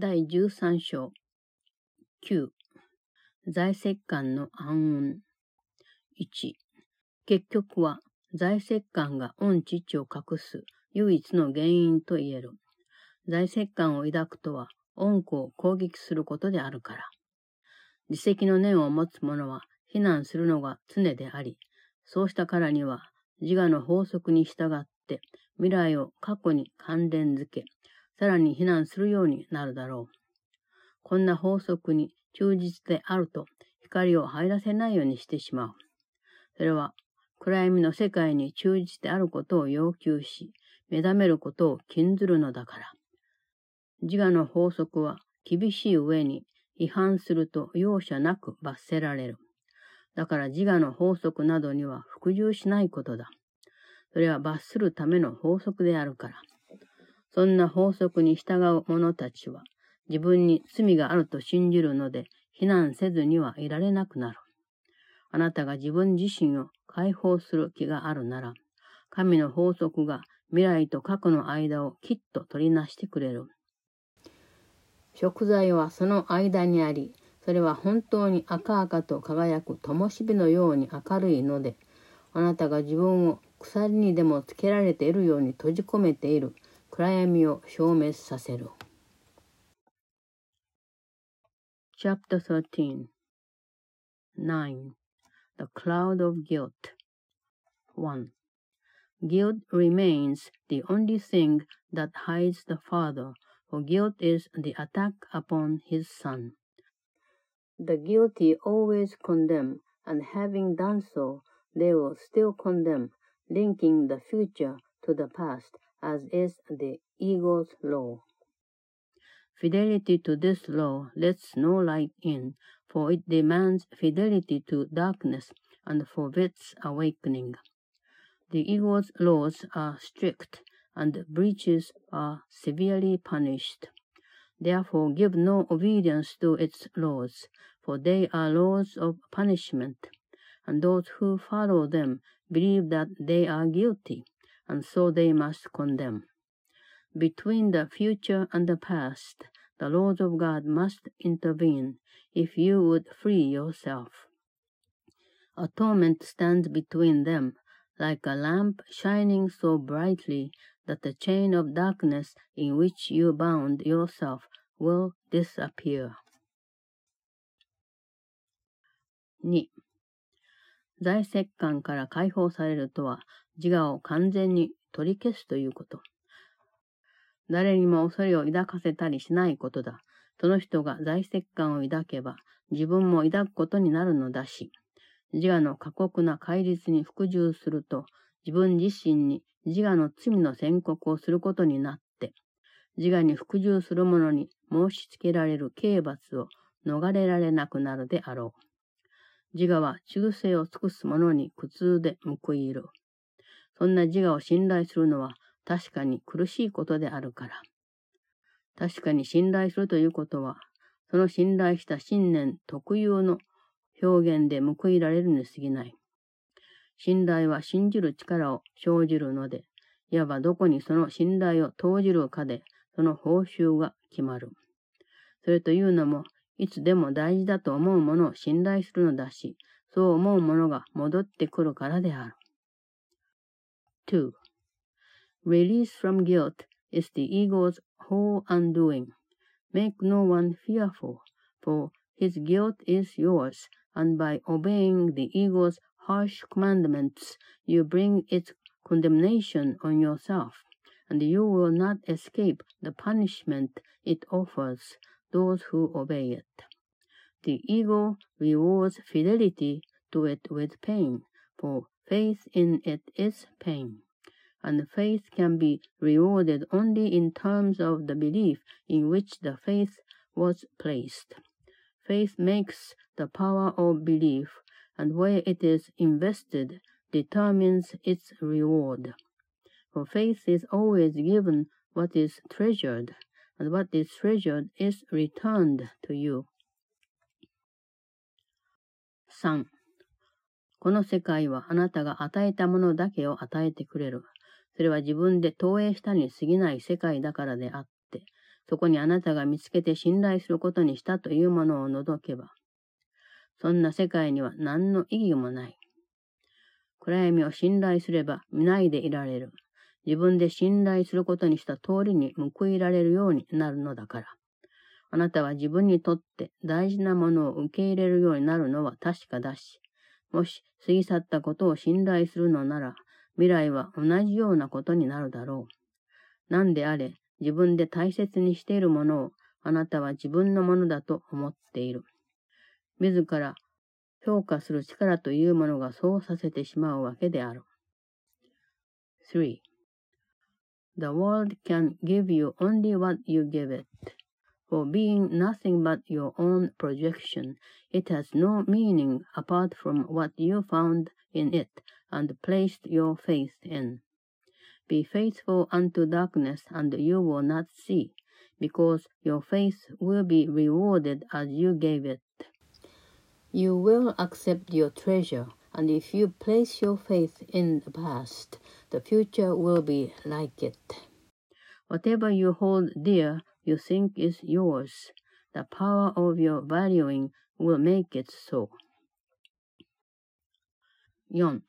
第13章9財石官の暗雲1結局は財石官が御父を隠す唯一の原因と言える。財石官を抱くとは恩子を攻撃することであるから。自責の念を持つ者は非難するのが常であり、そうしたからには自我の法則に従って未来を過去に関連づけ、さらに非難するようになるだろう。こんな法則に忠実であると光を入らせないようにしてしまう。それは暗闇の世界に忠実であることを要求し、目覚めることを禁ずるのだから。自我の法則は厳しい上に違反すると容赦なく罰せられる。だから自我の法則などには服従しないことだ。それは罰するための法則であるから。そんな法則に従う者たちは、自分に罪があると信じるので、非難せずにはいられなくなる。あなたが自分自身を解放する気があるなら、神の法則が未来と過去の間をきっと取りなしてくれる。食材はその間にあり、それは本当に赤々と輝く灯火のように明るいので、あなたが自分を鎖にでもつけられているように閉じ込めている暗闇を消滅させる。Chapter 13 9. The Cloud of Guilt 1. Guilt remains the only thing that hides the Father, for guilt is the attack upon his Son. The guilty always condemn, and having done so, they will still condemn, linking the future to the past, as is the ego's law. Fidelity to this law lets no light in, for it demands fidelity to darkness and forbids awakening. The ego's laws are strict, and breaches are severely punished. Therefore give no obedience to its laws, for they are laws of punishment, and those who follow them believe that they are guilty, and so they must condemn. Between the future and the past, the laws of God must intervene if you would free yourself. Atonement stands between them, like a lamp shining so brightly that the chain of darkness in which you bound yourself will disappear. 2. 財石感から解放されるとは、自我を完全に取り消すということ。誰にも恐れを抱かせたりしないことだ。その人が財石感を抱けば、自分も抱くことになるのだし、自我の過酷な戒律に服従すると、自分自身に自我の罪の宣告をすることになって、自我に服従する者に申し付けられる刑罰を逃れられなくなるであろう。自我は忠誠を尽くす者に苦痛で報いる。そんな自我を信頼するのは確かに苦しいことであるから。確かに信頼するということは、その信頼した信念特有の表現で報いられるに過ぎない。信頼は信じる力を生じるので、いわばどこにその信頼を投じるかで、その報酬が決まる。それというのも、いつでも大事だと思うものを信頼するのだし、そう思うものが戻ってくるからである。2. Release from guilt is the ego's whole undoing. Make no one fearful, for his guilt is yours, and by obeying the ego's harsh commandments, you bring its condemnation on yourself, and you will not escape the punishment it offers those who obey it. The ego rewards fidelity to it with pain, for faith in it is pain and faith can be rewarded only in terms of the belief in which the faith was placed. Faith makes the power of belief, and where it is invested determines its reward. For faith is always given what is treasured, what is treasured is returned to you. 3. この世界はあなたが与えたものだけを与えてくれる。それは自分で投影したに過ぎない世界だからであって、そこにあなたが見つけて信頼することにしたというものを除けば、そんな世界には何の意義もない。暗闇を信頼すれば見ないでいられる。自分で信頼することにした通りに報いられるようになるのだから。あなたは自分にとって大事なものを受け入れるようになるのは確かだし、もし過ぎ去ったことを信頼するのなら、未来は同じようなことになるだろう。何であれ、自分で大切にしているものをあなたは自分のものだと思っている。自ら評価する力というものがそうさせてしまうわけである。3. The world can give you only what you give it. For being nothing but your own projection, it has no meaning apart from what you found in it and placed your faith in. Be faithful unto darkness, and you will not see, because your faith will be rewarded as you gave it. You will accept your treasure, and if you place your faith in the past, the future will be like it. Whatever you hold dear, you think is yours. The power of your valuing will make it so. 4.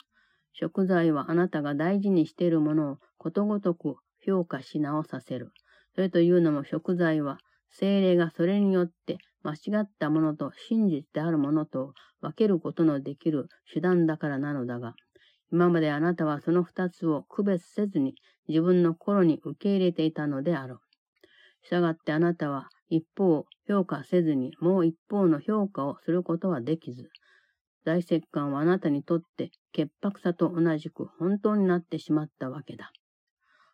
食材はあなたが大事にしているものをことごとく評価し直させる。それというのも食材は、精霊がそれによって間違ったものと真実であるものと分けることのできる手段だからなのだが、今まであなたはその二つを区別せずに自分の心に受け入れていたのである。したがってあなたは一方を評価せずにもう一方の評価をすることはできず、大石棺はあなたにとって潔白さと同じく本当になってしまったわけだ。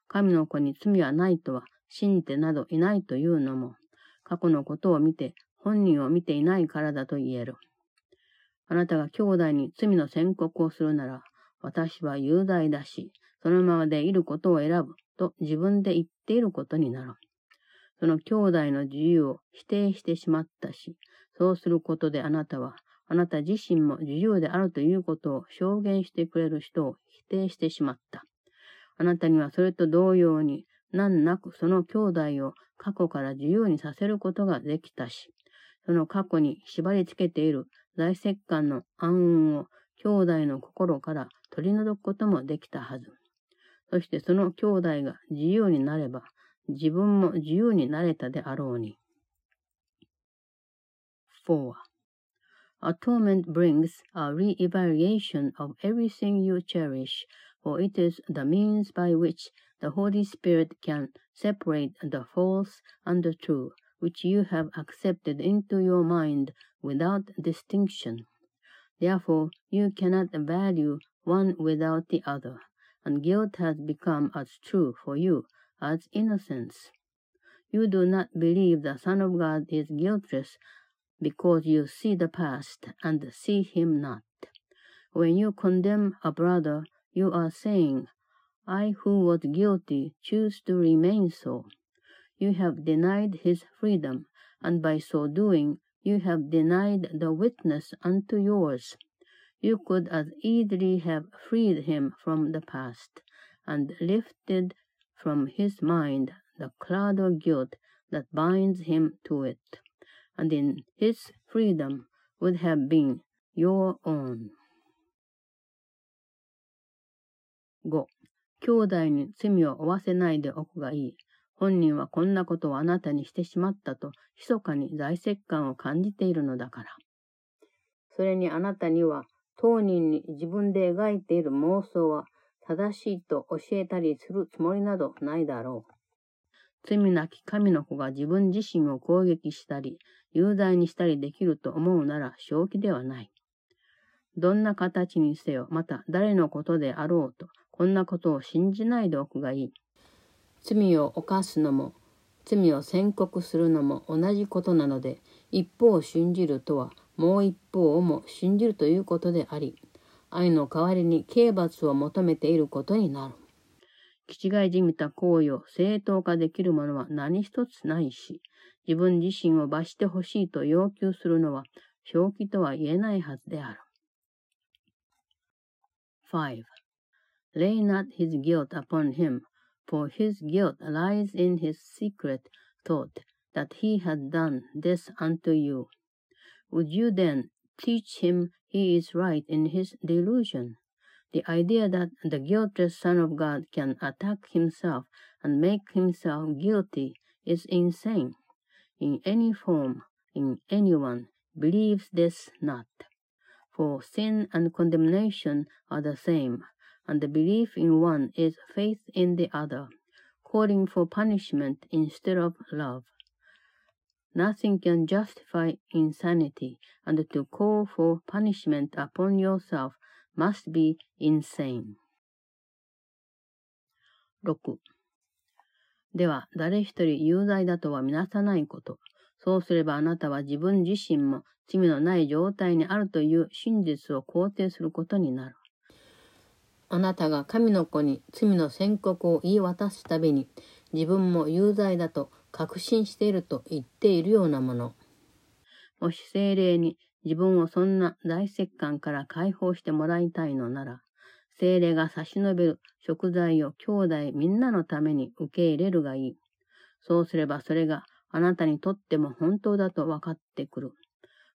神の子に罪はないとは信じてなどいないというのも、過去のことを見て本人を見ていないからだと言える。あなたが兄弟に罪の宣告をするなら、私は雄大だし、そのままでいることを選ぶと自分で言っていることになる。その兄弟の自由を否定してしまったし、そうすることであなたは、あなた自身も自由であるということを証言してくれる人を否定してしまった。あなたにはそれと同様に、難なくその兄弟を過去から自由にさせることができたし、その過去に縛り付けている大石棺の暗雲を兄弟の心から取り除くこともできたはず。そしてその兄弟が自由になれば、自分も自由になれたであろうに。4. Atonement brings a re-evaluation of everything you cherish, for it is the means by which the Holy Spirit can separate the false and the true, which you have accepted into your mind without distinction. Therefore, you cannot value one without the other, and guilt has become as true for you as innocence. You do not believe the Son of God is guiltless because you see the past and see him not. When you condemn a brother, you are saying, I who was guilty choose to remain so You have denied his freedom, and by so doing, you have denied the witness unto yours. You could as easily have freed him from the past, and lifted from his mind the cloud of guilt that binds him to it, and in his freedom would have been your own. 5. 兄弟に罪を負わせないでおくがいい。 本人はこんなことをあなたにしてしまったと、密かに大石感を感じているのだから。それにあなたには、当人に自分で描いている妄想は正しいと教えたりするつもりなどないだろう。罪なき神の子が自分自身を攻撃したり、有罪にしたりできると思うなら正気ではない。どんな形にせよ、また誰のことであろうと、こんなことを信じないでおくがいい。罪を犯すのも、罪を宣告するのも同じことなので、一方を信じるとは、もう一方をも信じるということであり、愛の代わりに刑罰を求めていることになる。気違いじみた行為を正当化できるものは何一つないし、自分自身を罰してほしいと要求するのは正気とは言えないはずである。5. Lay not his guilt upon him, for his guilt lies in his secret thought that he had done this unto you, would you then teach him he is right in his delusion? The idea that the guiltless Son of God can attack himself and make himself guilty is insane. In any form, in anyone, believes this not. For sin and condemnation are the same, and the belief in one is faith in the other, calling for punishment instead of love. Nothing can justify insanity, and to call for punishment upon yourself must be insane. 6. では、誰一人有罪だとはみなさないこと。そうすればあなたは自分自身も罪のない状態にあるという真実を肯定することになる。あなたが神の子に罪の宣告を言い渡すたびに自分も有罪だと確信していると言っているようなもの。もし精霊に自分をそんな大石棺から解放してもらいたいのなら、精霊が差し伸べる食材を兄弟みんなのために受け入れるがいい。そうすればそれがあなたにとっても本当だと分かってくる。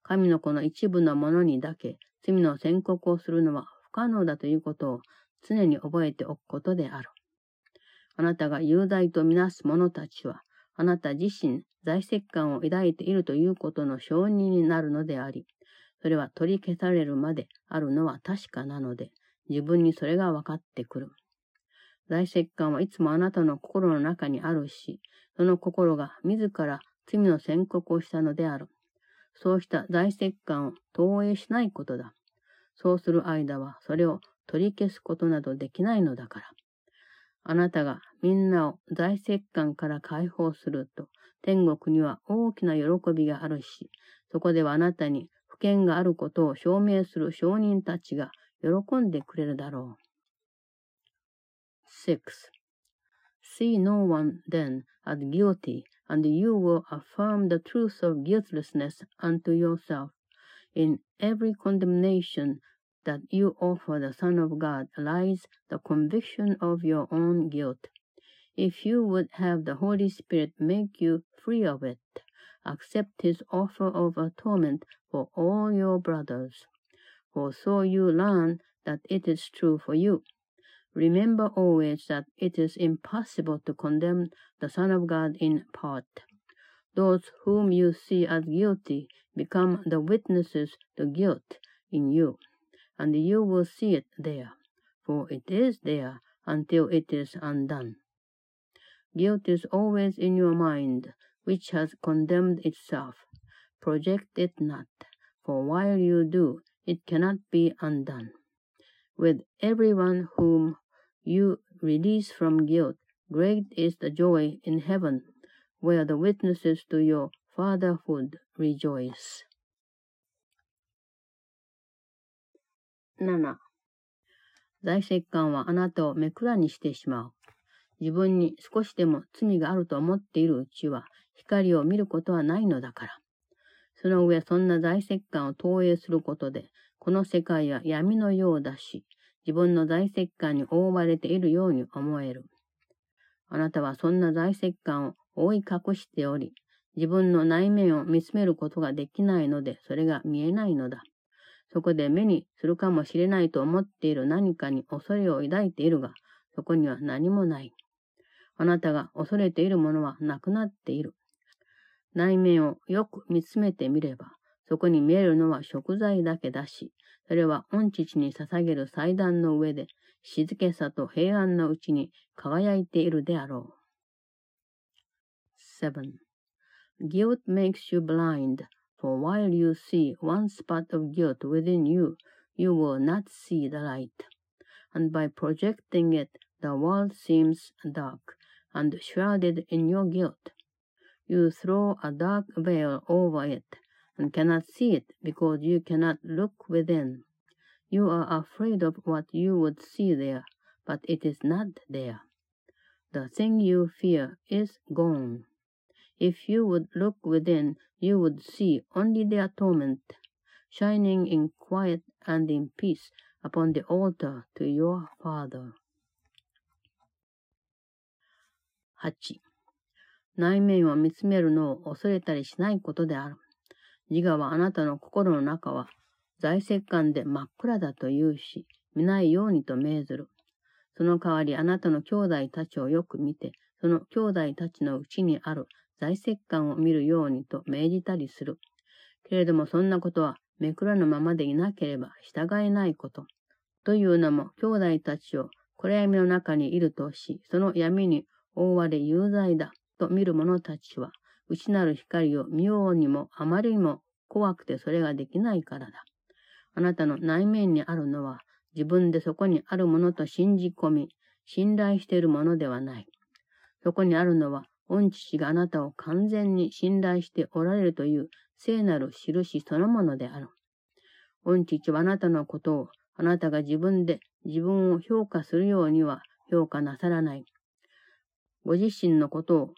神の子の一部のものにだけ罪の宣告をするのは不可能だということを常に覚えておくことである。あなたが有罪とみなす者たちは、あなた自身在籍感を抱いているということの承認になるのであり、それは取り消されるまであるのは確かなので、自分にそれが分かってくる。在籍感はいつもあなたの心の中にあるし、その心が自ら罪の宣告をしたのである。そうした在籍感を投影しないことだ。そうする間はそれを取り消すことなどできないのだから。あなたがみんなを在籍感から解放すると、天国には大きな喜びがあるし、そこではあなたに不権があることを証明する証人たちが喜んでくれるだろう。6. See no one then as guilty, and you will affirm the truth of guiltlessness unto yourself. In every condemnation that you offer the Son of God lies the conviction of your own guilt. If you would have the Holy Spirit make you free of it, accept his offer of atonement for all your brothers. For so you learn that it is true for you. Remember always that it is impossible to condemn the Son of God in part. Those whom you see as guilty become the witnesses to guilt in you and you will see it there, for it is there until it is undone. Guilt is always in your mind, which has condemned itself. Project it not, for while you do, it cannot be undone. With everyone whom you release from guilt, great is the joy in heaven, where the witnesses to your fatherhood rejoice. 7. 在籍感はあなたをめくらにしてしまう。自分に少しでも罪があると思っているうちは、光を見ることはないのだから。その上、そんな在籍感を投影することで、この世界は闇のようだし、自分の在籍感に覆われているように思える。あなたはそんな在籍感を覆い隠しており、自分の内面を見つめることができないので、それが見えないのだ。そこで目にするかもしれないと思っている何かに恐れを抱いているが、そこには何もない。あなたが恐れているものはなくなっている。内面をよく見つめてみれば、そこに見えるのは食材だけだし、それは御父に捧げる祭壇の上で、静けさと平安のうちに輝いているであろう。7. Guilt makes you blind For while you see one spot of guilt within you, you will not see the light. And by projecting it, the world seems dark and shrouded in your guilt. You throw a dark veil over it and cannot see it because you cannot look within. You are afraid of what you would see there, but it is not there. The thing you fear is gone. If you would look within, you would see only the atonement, shining in quiet and in peace upon the altar to your Father. 8. 内面を見つめるのを恐れたりしないことである。自我はあなたの心の中は在石感で真っ暗だと言うし、見ないようにと命ずる。その代わりあなたの兄弟たちをよく見て、その兄弟たちのうちにある在石感を見るようにと命じたりする。けれどもそんなことはめくらぬままでいなければ従えないこと。というのも兄弟たちを暗闇の中にいるとし、その闇に覆われ有罪だと見る者たちは、内なる光を見ようにもあまりにも怖くてそれができないからだ。あなたの内面にあるのは、自分でそこにあるものと信じ込み、信頼しているものではない。そこにあるのは、御父があなたを完全に信頼しておられるという聖なる印そのものである。御父はあなたのことを、あなたが自分で自分を評価するようには評価なさらない。ご自身のことを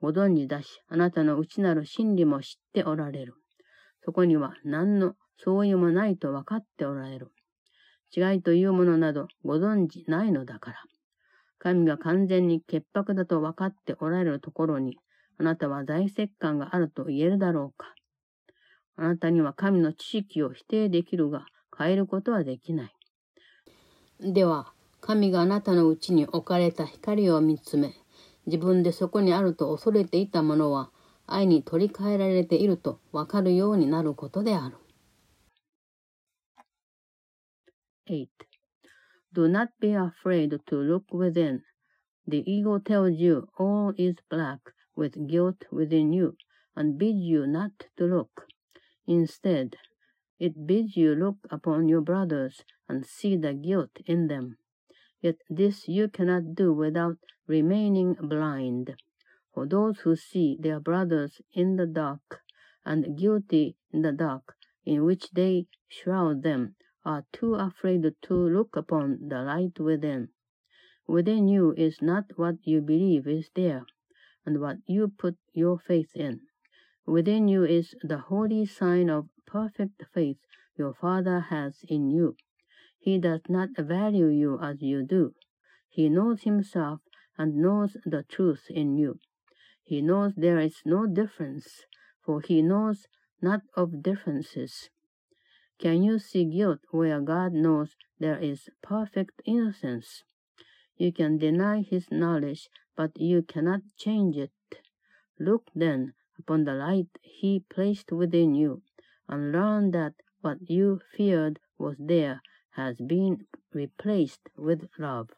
ご存知だし、あなたの内なる真理も知っておられる。そこには何の相違もないと分かっておられる。違いというものなどご存知ないのだから。神が完全に潔白だと分かっておられるところに、あなたは大石感があると言えるだろうか。あなたには神の知識を否定できるが、変えることはできない。では、神があなたのうちに置かれた光を見つめ、自分でそこにあると恐れていたものは、愛に取り替えられているとわかるようになることである。8. Do not be afraid to look within. The ego tells you all is black with guilt within you and bids you not to look. Instead, it bids you look upon your brothers and see the guilt in them. Yet this you cannot do without remaining blind. For those who see their brothers in the dark and guilty in the dark in which they shroud them are too afraid to look upon the light within. Within you is not what you believe is there, and what you put your faith in. Within you is the holy sign of perfect faith your Father has in you. He does not value you as you do. He knows himself and knows the truth in you. He knows there is no difference, for he knows not of differences. Can you see guilt where God knows there is perfect innocence? You can deny his knowledge, but you cannot change it. Look then upon the light he placed within you, and learn that what you feared was there has been replaced with love.